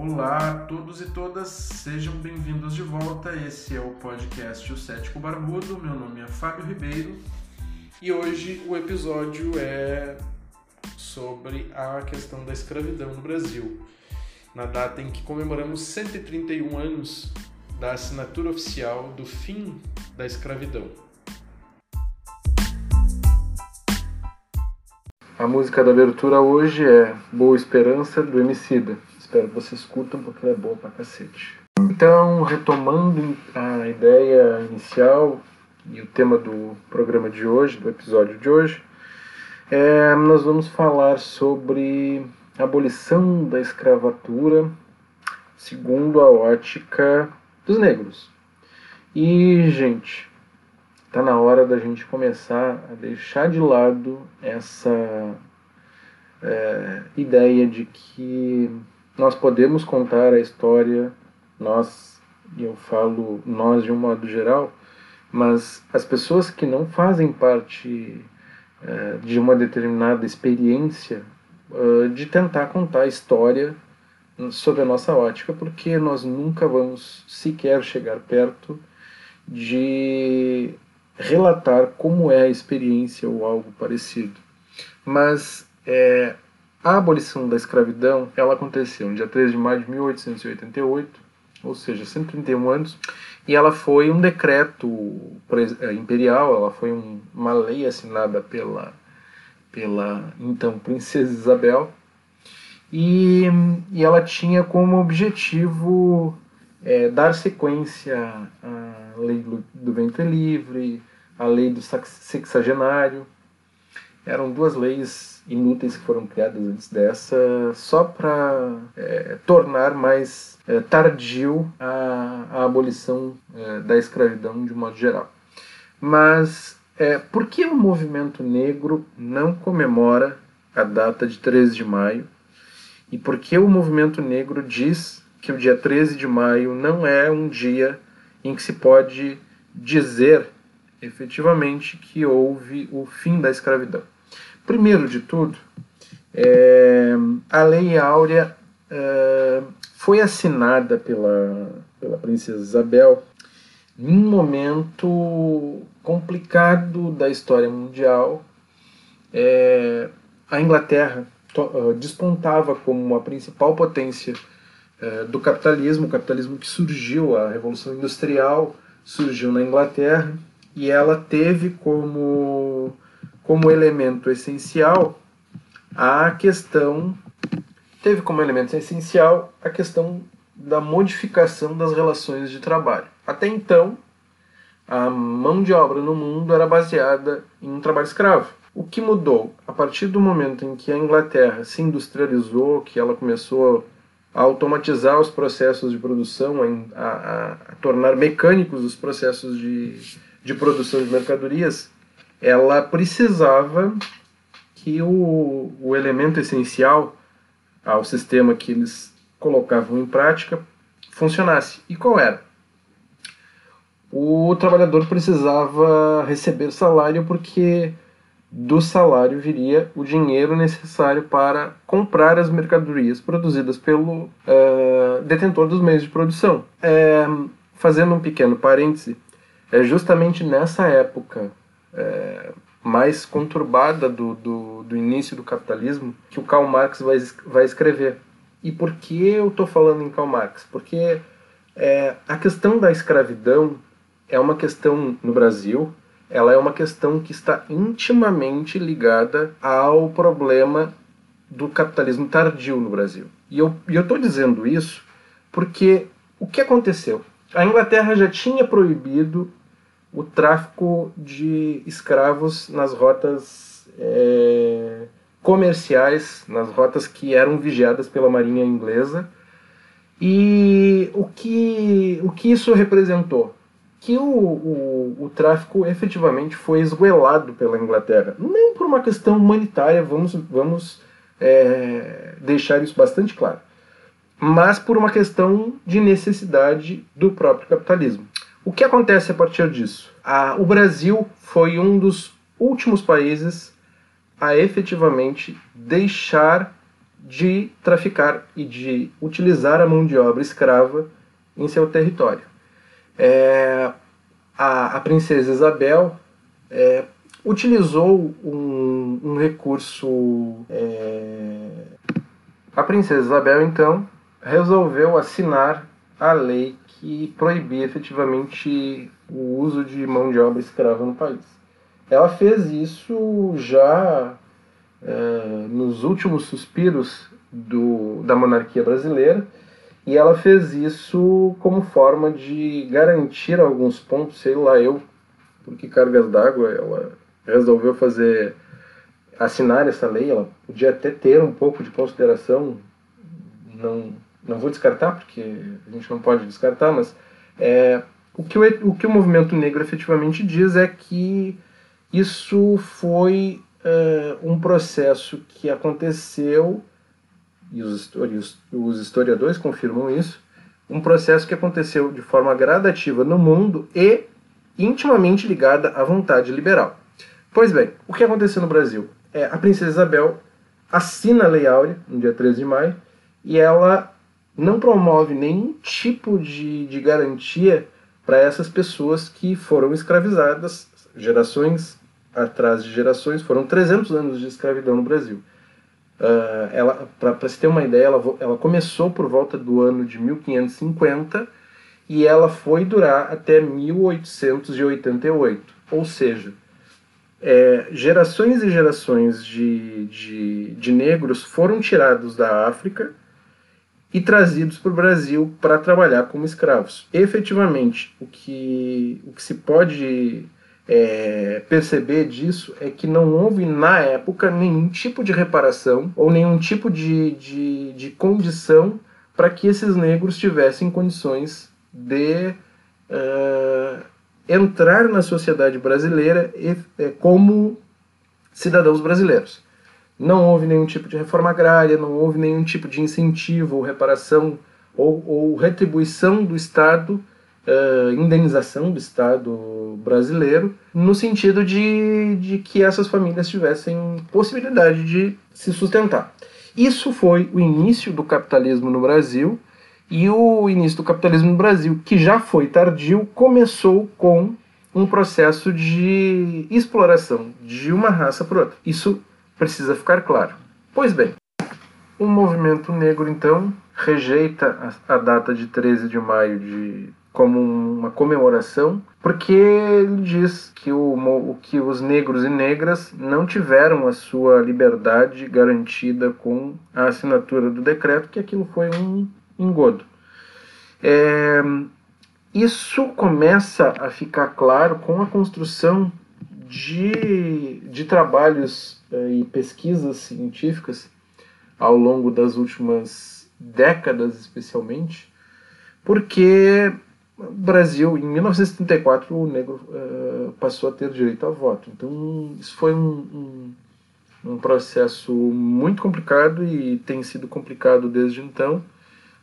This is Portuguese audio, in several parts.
Olá a todos e todas, sejam bem-vindos de volta. Esse é o podcast O Cético Barbudo. Meu nome é Fábio Ribeiro e hoje o episódio é sobre a questão da escravidão no Brasil. Na data em que comemoramos 131 anos da assinatura oficial do fim da escravidão. A música da abertura hoje é Boa Esperança do Emicida. Espero que vocês curtam porque ela é boa pra cacete. Então, retomando a ideia inicial e o tema do programa de hoje, do episódio de hoje, é, nós vamos falar sobre a abolição da escravatura segundo a ótica dos negros. E, gente, Está na hora da gente começar a deixar de lado essa é, ideia de que nós podemos contar a história, nós, eu falo nós de um modo geral, mas as pessoas que não fazem parte é, de uma determinada experiência é, de tentar contar a história sob a nossa ótica, porque nós nunca vamos sequer chegar perto de relatar como é a experiência ou algo parecido. Mas é, a abolição da escravidão ela aconteceu no dia 13 de maio de 1888, ou seja, 131 anos, e ela foi um decreto é, imperial, ela foi um, uma lei assinada pela, pela então Princesa Isabel, e, e ela tinha como objetivo é, dar sequência à lei do, ventre livre, a lei do sexagenário. Eram duas leis inúteis que foram criadas antes dessa, só para é, tornar mais é, tardio a, a abolição é, da escravidão de modo geral. Mas é, por que o movimento negro não comemora a data de 13 de maio? E por que o movimento negro diz que o dia 13 de maio não é um dia em que se pode dizer efetivamente que houve o fim da escravidão. Primeiro de tudo, é, a Lei Áurea é, foi assinada pela, pela princesa Isabel em um momento complicado da história mundial. É, a Inglaterra to, despontava como a principal potência é, do capitalismo, o capitalismo que surgiu, a Revolução Industrial surgiu na Inglaterra e ela teve como, como elemento essencial a questão teve como elemento essencial a questão da modificação das relações de trabalho. Até então, a mão de obra no mundo era baseada em um trabalho escravo. O que mudou a partir do momento em que a Inglaterra se industrializou, que ela começou a automatizar os processos de produção, a, a, a tornar mecânicos os processos de, de produção de mercadorias, ela precisava que o, o elemento essencial ao sistema que eles colocavam em prática funcionasse. E qual era? O trabalhador precisava receber salário porque do salário viria o dinheiro necessário para comprar as mercadorias produzidas pelo uh, detentor dos meios de produção. É, fazendo um pequeno parêntese, é justamente nessa época é, mais conturbada do, do, do, início do capitalismo que o Karl Marx vai, vai escrever. E por que eu estou falando em Karl Marx? Porque é, a questão da escravidão é uma questão no Brasil, ela é uma questão que está intimamente ligada ao problema do capitalismo tardio no Brasil. E eu estou dizendo isso porque o que aconteceu? A Inglaterra já tinha proibido o tráfico de escravos nas rotas é, comerciais, nas rotas que eram vigiadas pela marinha inglesa. E o que, o que isso representou? Que o, o, o tráfico efetivamente foi esguelado pela Inglaterra. Não por uma questão humanitária, vamos, vamos é, deixar isso bastante claro, mas por uma questão de necessidade do próprio capitalismo. O que acontece a partir disso? O Brasil foi um dos últimos países a efetivamente deixar de traficar e de utilizar a mão de obra escrava em seu território. É, a, a, princesa Isabel é, utilizou um, um recurso. É, a princesa Isabel, então, resolveu assinar a lei que proibia efetivamente o uso de mão de obra escrava no país. Ela fez isso já é, nos últimos suspiros do, da monarquia brasileira e ela fez isso como forma de garantir alguns pontos, sei lá eu, por que cargas d'água ela resolveu fazer assinar essa lei, ela podia até ter um pouco de consideração, não, não vou descartar porque a gente não pode descartar, mas é, o, que o, o que o movimento negro efetivamente diz é que isso foi uh, um processo que aconteceu, e os, os historiadores confirmam isso, um processo que aconteceu de forma gradativa no mundo e intimamente ligada à vontade liberal. Pois bem, o que aconteceu no Brasil? É, a princesa Isabel assina a Lei Áurea, no dia 13 de maio, e ela não promove nenhum tipo de, de garantia para essas pessoas que foram escravizadas gerações atrás de gerações, foram 300 anos de escravidão no Brasil. Uh, ela, para se ter uma ideia, ela, ela começou por volta do ano de 1550 e ela foi durar até 1888. Ou seja, é, gerações e gerações de, de, de negros foram tirados da África e trazidos para o Brasil para trabalhar como escravos. Efetivamente, o que, o que se pode é, perceber disso é que não houve na época nenhum tipo de reparação ou nenhum tipo de, de, de condição para que esses negros tivessem condições de uh, entrar na sociedade brasileira é, como cidadãos brasileiros. Não houve nenhum tipo de reforma agrária, não houve nenhum tipo de incentivo ou reparação ou, ou retribuição do Estado uh, indenização do Estado brasileiro, no sentido de, de que essas famílias tivessem possibilidade de se sustentar. Isso foi o início do capitalismo no Brasil, e o início do capitalismo no Brasil, que já foi tardio, começou com um processo de exploração de uma raça por outra. Isso precisa ficar claro. Pois bem, o movimento negro, então, rejeita a, data de 13 de maio de como uma comemoração, porque ele diz que, o, que os negros e negras não tiveram a sua liberdade garantida com a assinatura do decreto, que aquilo foi um engodo. É, isso começa a ficar claro com a construção de, de trabalhos é, e pesquisas científicas ao longo das últimas décadas, especialmente, porque Brasil, em 1934, o negro uh, passou a ter direito a voto. Então, isso foi um, um, um, processo muito complicado e tem sido complicado desde então.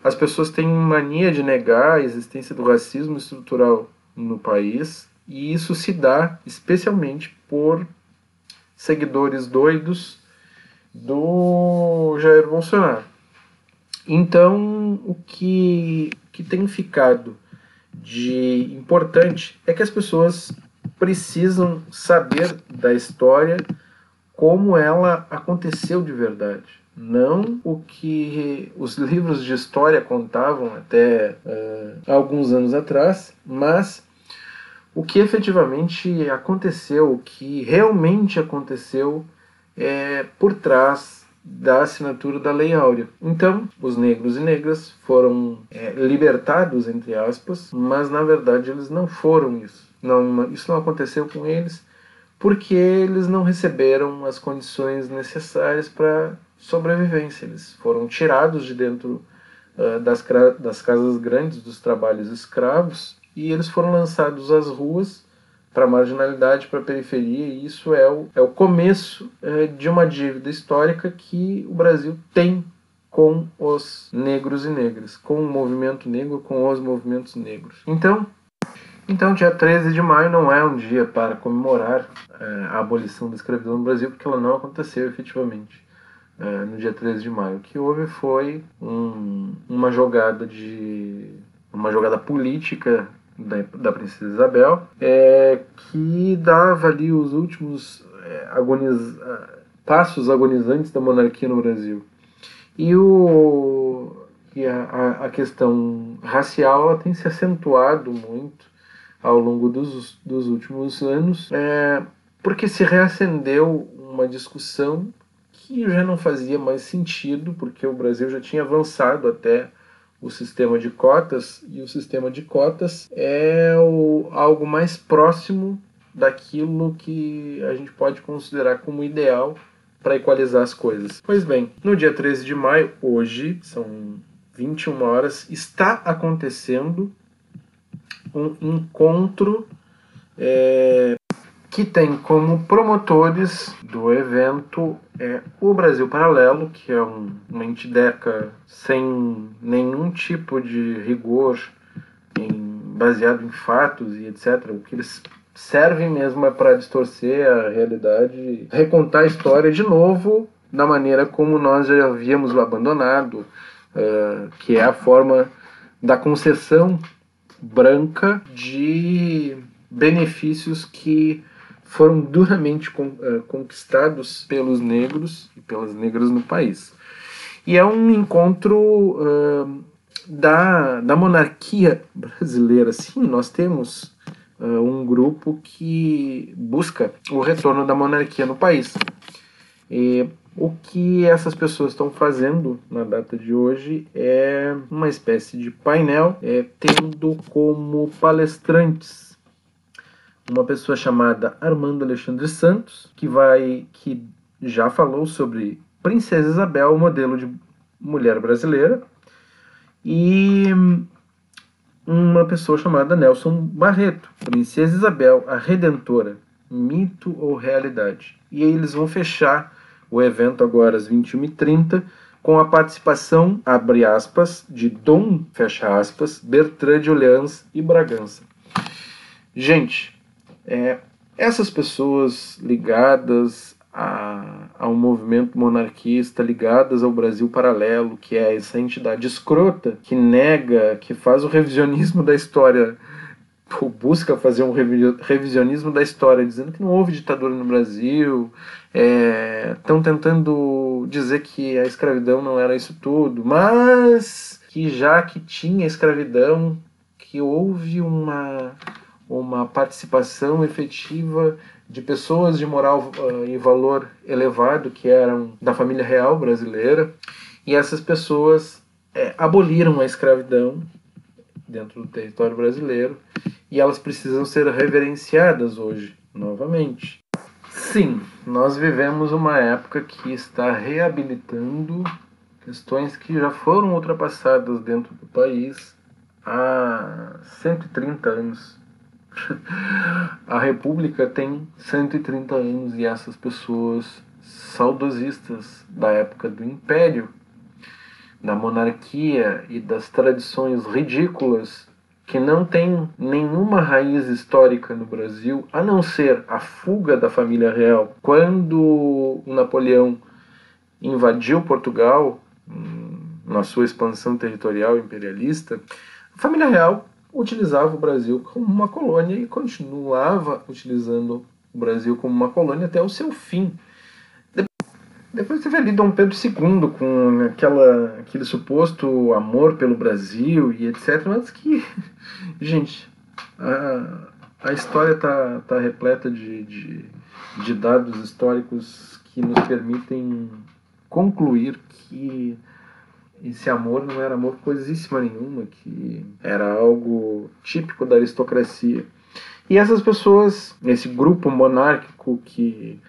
As pessoas têm mania de negar a existência do racismo estrutural no país, e isso se dá especialmente por seguidores doidos do Jair Bolsonaro. Então, o que, que tem ficado de importante é que as pessoas precisam saber da história como ela aconteceu de verdade. Não o que os livros de história contavam até uh, alguns anos atrás, mas o que efetivamente aconteceu, o que realmente aconteceu é, por trás da assinatura da Lei Áurea. Então, os negros e negras foram é, libertados, entre aspas, mas na verdade eles não foram isso. Não, isso não aconteceu com eles porque eles não receberam as condições necessárias para sobrevivência. Eles foram tirados de dentro uh, das, das casas grandes dos trabalhos escravos e eles foram lançados às ruas para a marginalidade, para a periferia, e isso é o, é o começo é, de uma dívida histórica que o Brasil tem com os negros e negras, com o movimento negro, com os movimentos negros. Então, então dia 13 de maio não é um dia para comemorar é, a abolição da escravidão no Brasil, porque ela não aconteceu efetivamente. uh, no dia 13 de maio. O que houve foi um, uma jogada de uma jogada política da, da princesa Isabel é, que dava ali os últimos é, agoniz, passos agonizantes da monarquia no Brasil. E, o, e a, a questão racial tem se acentuado muito ao longo dos, dos últimos anos, é, porque se reacendeu uma discussão que já não fazia mais sentido, porque o Brasil já tinha avançado até o sistema de cotas, e o sistema de cotas é o, algo mais próximo daquilo que a gente pode considerar como ideal para equalizar as coisas. Pois bem, no dia 13 de maio, hoje, são 21 horas, está acontecendo um encontro é, que tem como promotores do evento é, o Brasil Paralelo, que é um, uma entideca sem nenhum tipo de rigor em, baseado em fatos e etc. O que eles servem mesmo é para distorcer a realidade, recontar a história de novo da maneira como nós já havíamos abandonado, uh, que é a forma da concessão branca de benefícios que foram duramente uh, conquistados pelos negros e pelas negras no país. E é um encontro uh, da, da monarquia brasileira. Sim, nós temos uh, um grupo que busca o retorno da monarquia no país. E o que essas pessoas estão fazendo na data de hoje é uma espécie de painel, é, tendo como palestrantes uma pessoa chamada Armando Alexandre Santos, que vai que já falou sobre Princesa Isabel, modelo de mulher brasileira, e uma pessoa chamada Nelson Barreto, Princesa Isabel, a Redentora, mito ou realidade. E eles vão fechar o evento agora às 21h30 com a participação, abre aspas, de Dom, fecha aspas, Bertrand de Orleans e Bragança. Gente, é, essas pessoas ligadas a, a, um movimento monarquista, ligadas ao Brasil paralelo, que é essa entidade escrota que nega, que faz o revisionismo da história, ou busca fazer um revisionismo da história, dizendo que não houve ditadura no Brasil, estão é, tentando dizer que a escravidão não era isso tudo, mas que já que tinha escravidão, que houve uma uma participação efetiva de pessoas de moral uh, e valor elevado que eram da família real brasileira e essas pessoas é, aboliram a escravidão dentro do território brasileiro e elas precisam ser reverenciadas hoje novamente. Sim, nós vivemos uma época que está reabilitando questões que já foram ultrapassadas dentro do país há 130 anos a República tem 130 anos e essas pessoas saudosistas da época do Império, da monarquia e das tradições ridículas que não tem nenhuma raiz histórica no Brasil, a não ser a fuga da família real. Quando o Napoleão invadiu Portugal, hum, na sua expansão territorial imperialista, a família real utilizava o Brasil como uma colônia e continuava utilizando o Brasil como uma colônia até o seu fim. Depois teve ali Dom Pedro II com aquela, aquele suposto amor pelo Brasil e etc. Mas que, gente, a, a história está tá repleta de, de, de dados históricos que nos permitem concluir que esse amor não era amor coisíssima nenhuma, que era algo típico da aristocracia. E essas pessoas, esse grupo monárquico que,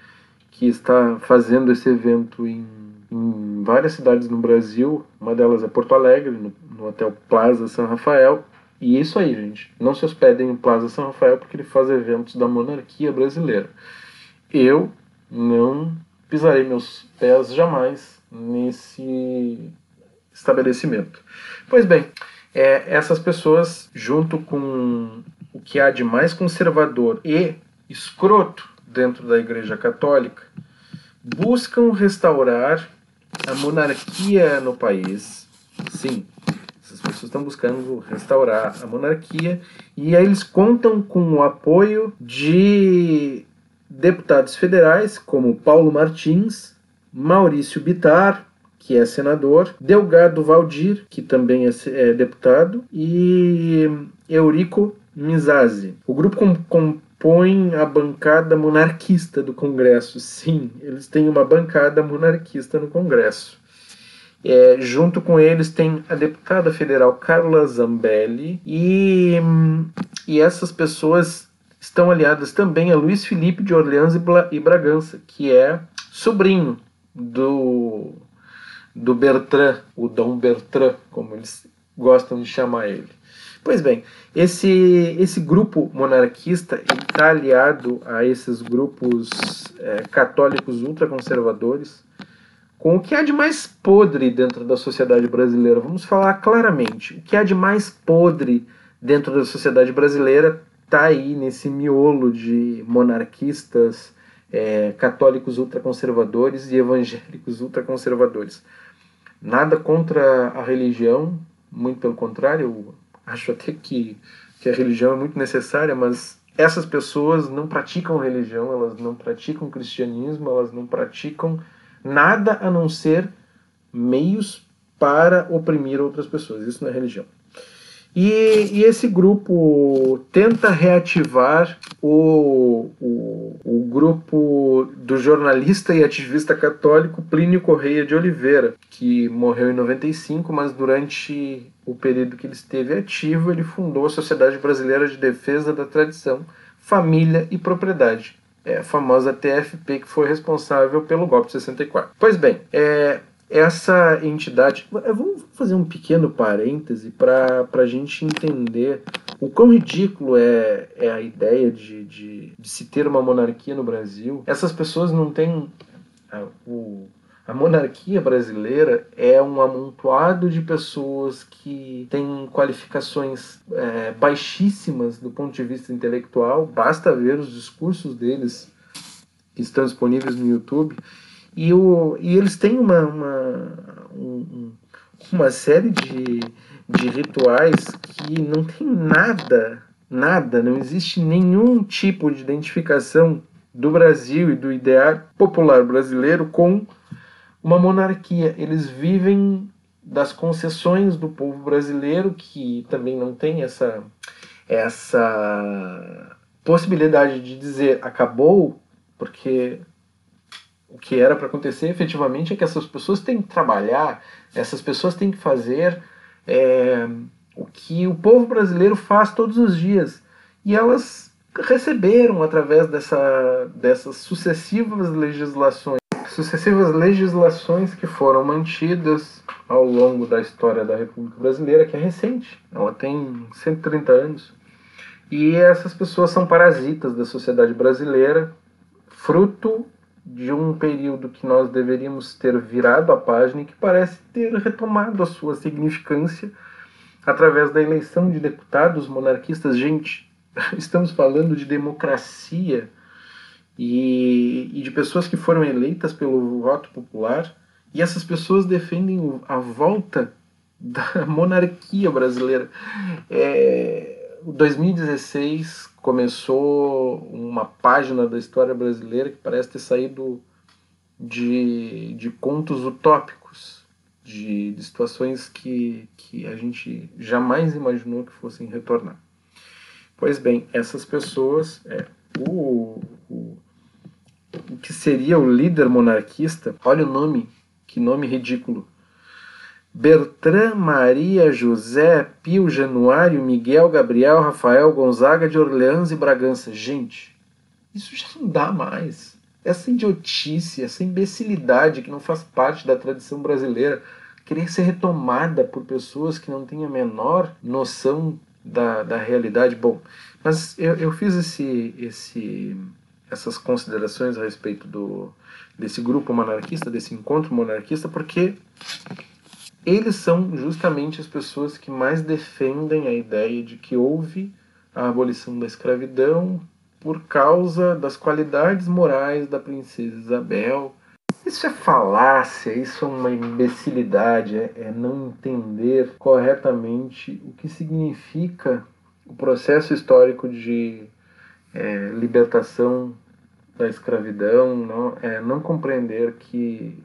que está fazendo esse evento em, em várias cidades no Brasil, uma delas é Porto Alegre, no, no Hotel Plaza São Rafael, e é isso aí, gente. Não se hospedem no Plaza São Rafael porque ele faz eventos da monarquia brasileira. Eu não pisarei meus pés jamais nesse estabelecimento. Pois bem, é, essas pessoas, junto com o que há de mais conservador e escroto dentro da Igreja Católica, buscam restaurar a monarquia no país. Sim, essas pessoas estão buscando restaurar a monarquia e aí eles contam com o apoio de deputados federais como Paulo Martins, Maurício Bitar, que é senador, Delgado Valdir, que também é, é deputado, e Eurico Mizazzi. O grupo com, compõe a bancada monarquista do Congresso. Sim, eles têm uma bancada monarquista no Congresso. É, junto com eles tem a deputada federal Carla Zambelli e, e essas pessoas estão aliadas também a Luiz Felipe de Orleans e, Bla, e Bragança, que é sobrinho do, do Bertrand, o Dom Bertrand, como eles gostam de chamar ele. Pois bem, esse, esse grupo monarquista está aliado a esses grupos é, católicos ultraconservadores com o que há de mais podre dentro da sociedade brasileira. Vamos falar claramente. O que há de mais podre dentro da sociedade brasileira está aí nesse miolo de monarquistas, é, católicos ultraconservadores e evangélicos ultraconservadores. Nada contra a religião, muito pelo contrário, acho até que, que a religião é muito necessária, mas essas pessoas não praticam religião, elas não praticam cristianismo, elas não praticam nada a não ser meios para oprimir outras pessoas. Isso não é religião. E, e esse grupo tenta reativar o, o, o, grupo do jornalista e ativista católico Plínio Correia de Oliveira, que morreu em 95, mas durante o período que ele esteve ativo, ele fundou a Sociedade Brasileira de Defesa da Tradição, Família e Propriedade, é a famosa TFP, que foi responsável pelo golpe de 64. Pois bem, é, essa entidade. Vamos fazer um pequeno parêntese para a gente entender o quão ridículo é, é a ideia de, de, de, se ter uma monarquia no Brasil. Essas pessoas não têm. A, o, a monarquia brasileira é um amontoado de pessoas que têm qualificações é, baixíssimas do ponto de vista intelectual, basta ver os discursos deles que estão disponíveis no YouTube e, o, e eles têm uma, uma, um, uma série de, de rituais que não tem nada, nada, não existe nenhum tipo de identificação do Brasil e do ideário popular brasileiro com uma monarquia. Eles vivem das concessões do povo brasileiro, que também não tem essa, essa possibilidade de dizer acabou, porque o que era para acontecer efetivamente é que essas pessoas têm que trabalhar, essas pessoas têm que fazer é, o que o povo brasileiro faz todos os dias. E elas receberam através dessa, dessas sucessivas legislações, sucessivas legislações que foram mantidas ao longo da história da República Brasileira, que é recente, ela tem 130 anos. E essas pessoas são parasitas da sociedade brasileira, fruto de um período que nós deveríamos ter virado a página e que parece ter retomado a sua significância através da eleição de deputados monarquistas. Gente, estamos falando de democracia e, e de pessoas que foram eleitas pelo voto popular e essas pessoas defendem a volta da monarquia brasileira. É, 2016 começou uma página da história brasileira que parece ter saído de, de contos utópicos, de, de situações que, que a gente jamais imaginou que fossem retornar. Pois bem, essas pessoas, é, o, o, o que seria o líder monarquista, olha o nome, que nome ridículo, Bertrand, Maria, José, Pio, Januário, Miguel, Gabriel, Rafael, Gonzaga de Orleans e Bragança. Gente, isso já não dá mais. Essa idiotice, essa imbecilidade que não faz parte da tradição brasileira, querer ser retomada por pessoas que não têm a menor noção da, da realidade. Bom, mas eu, eu fiz esse, esse, essas considerações a respeito do, desse grupo monarquista, desse encontro monarquista, porque eles são justamente as pessoas que mais defendem a ideia de que houve a abolição da escravidão por causa das qualidades morais da princesa Isabel. Isso é falácia, isso é uma imbecilidade, é, é não entender corretamente o que significa o processo histórico de é, libertação da escravidão, não, é, não compreender que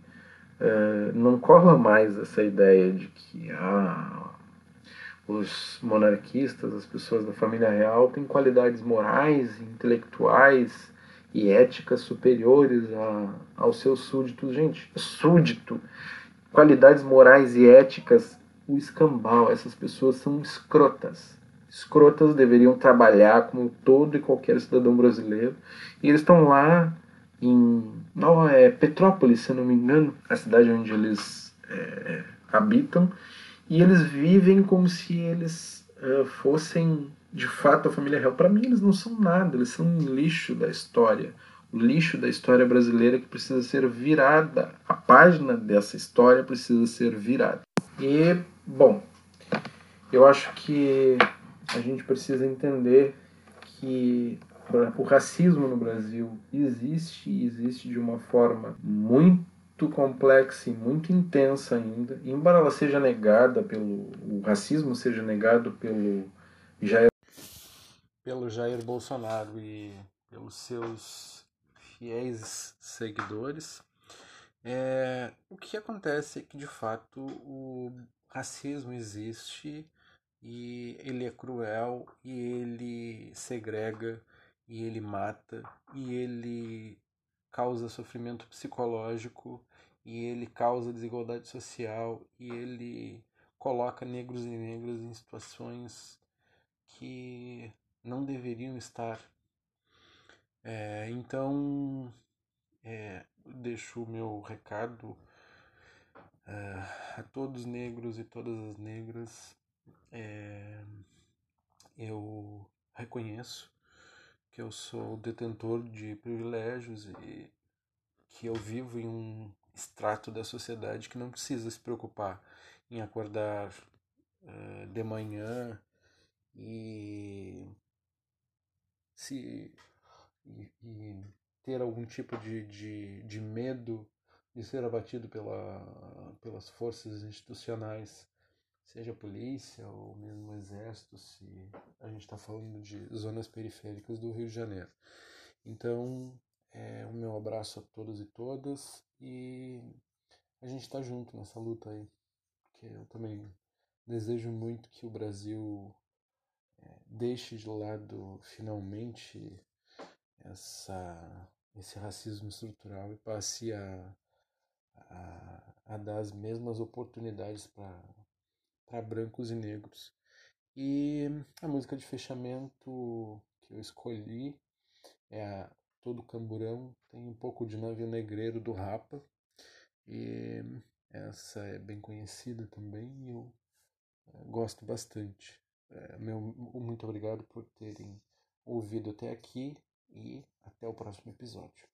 é, não cola mais essa ideia de que ah, os monarquistas, as pessoas da família real, têm qualidades morais, intelectuais e éticas superiores a, aos seus súditos. Gente, súdito, qualidades morais e éticas, o escambau, essas pessoas são escrotas. Escrotas deveriam trabalhar como todo e qualquer cidadão brasileiro. E eles estão lá em não, é Petrópolis, se não me engano, a cidade onde eles é, habitam, e eles vivem como se eles uh, fossem de fato a família real. Para mim, eles não são nada, eles são um lixo da história. O lixo da história brasileira que precisa ser virada. A página dessa história precisa ser virada. E, bom, eu acho que a gente precisa entender que o racismo no Brasil existe e existe de uma forma muito complexa e muito intensa ainda, embora ela seja negada pelo o racismo seja negado pelo Jair pelo Jair Bolsonaro e pelos seus fiéis seguidores, é, o que acontece é que de fato o racismo existe e ele é cruel e ele segrega e ele mata e ele causa sofrimento psicológico e ele causa desigualdade social e ele coloca negros e negras em situações que não deveriam estar. É, então, é, deixo o meu recado é, a todos os negros e todas as negras. É, eu reconheço que eu sou detentor de privilégios e que eu vivo em um extrato da sociedade que não precisa se preocupar em acordar uh, de manhã e se e, e, ter algum tipo de, de, de medo de ser abatido pela, pelas forças institucionais, seja polícia ou mesmo exército, se a gente está falando de zonas periféricas do Rio de Janeiro. Então, é, o meu abraço a todos e todas e a gente está junto nessa luta aí, porque eu também desejo muito que o Brasil é, deixe de lado finalmente essa, esse racismo estrutural e passe a, a, a dar as mesmas oportunidades para brancos e negros. E a música de fechamento que eu escolhi é a todo camburão, tem um pouco de navio negreiro do Rapa, e essa é bem conhecida também e eu eh, gosto bastante. É, meu, muito obrigado por terem ouvido até aqui e até o próximo episódio.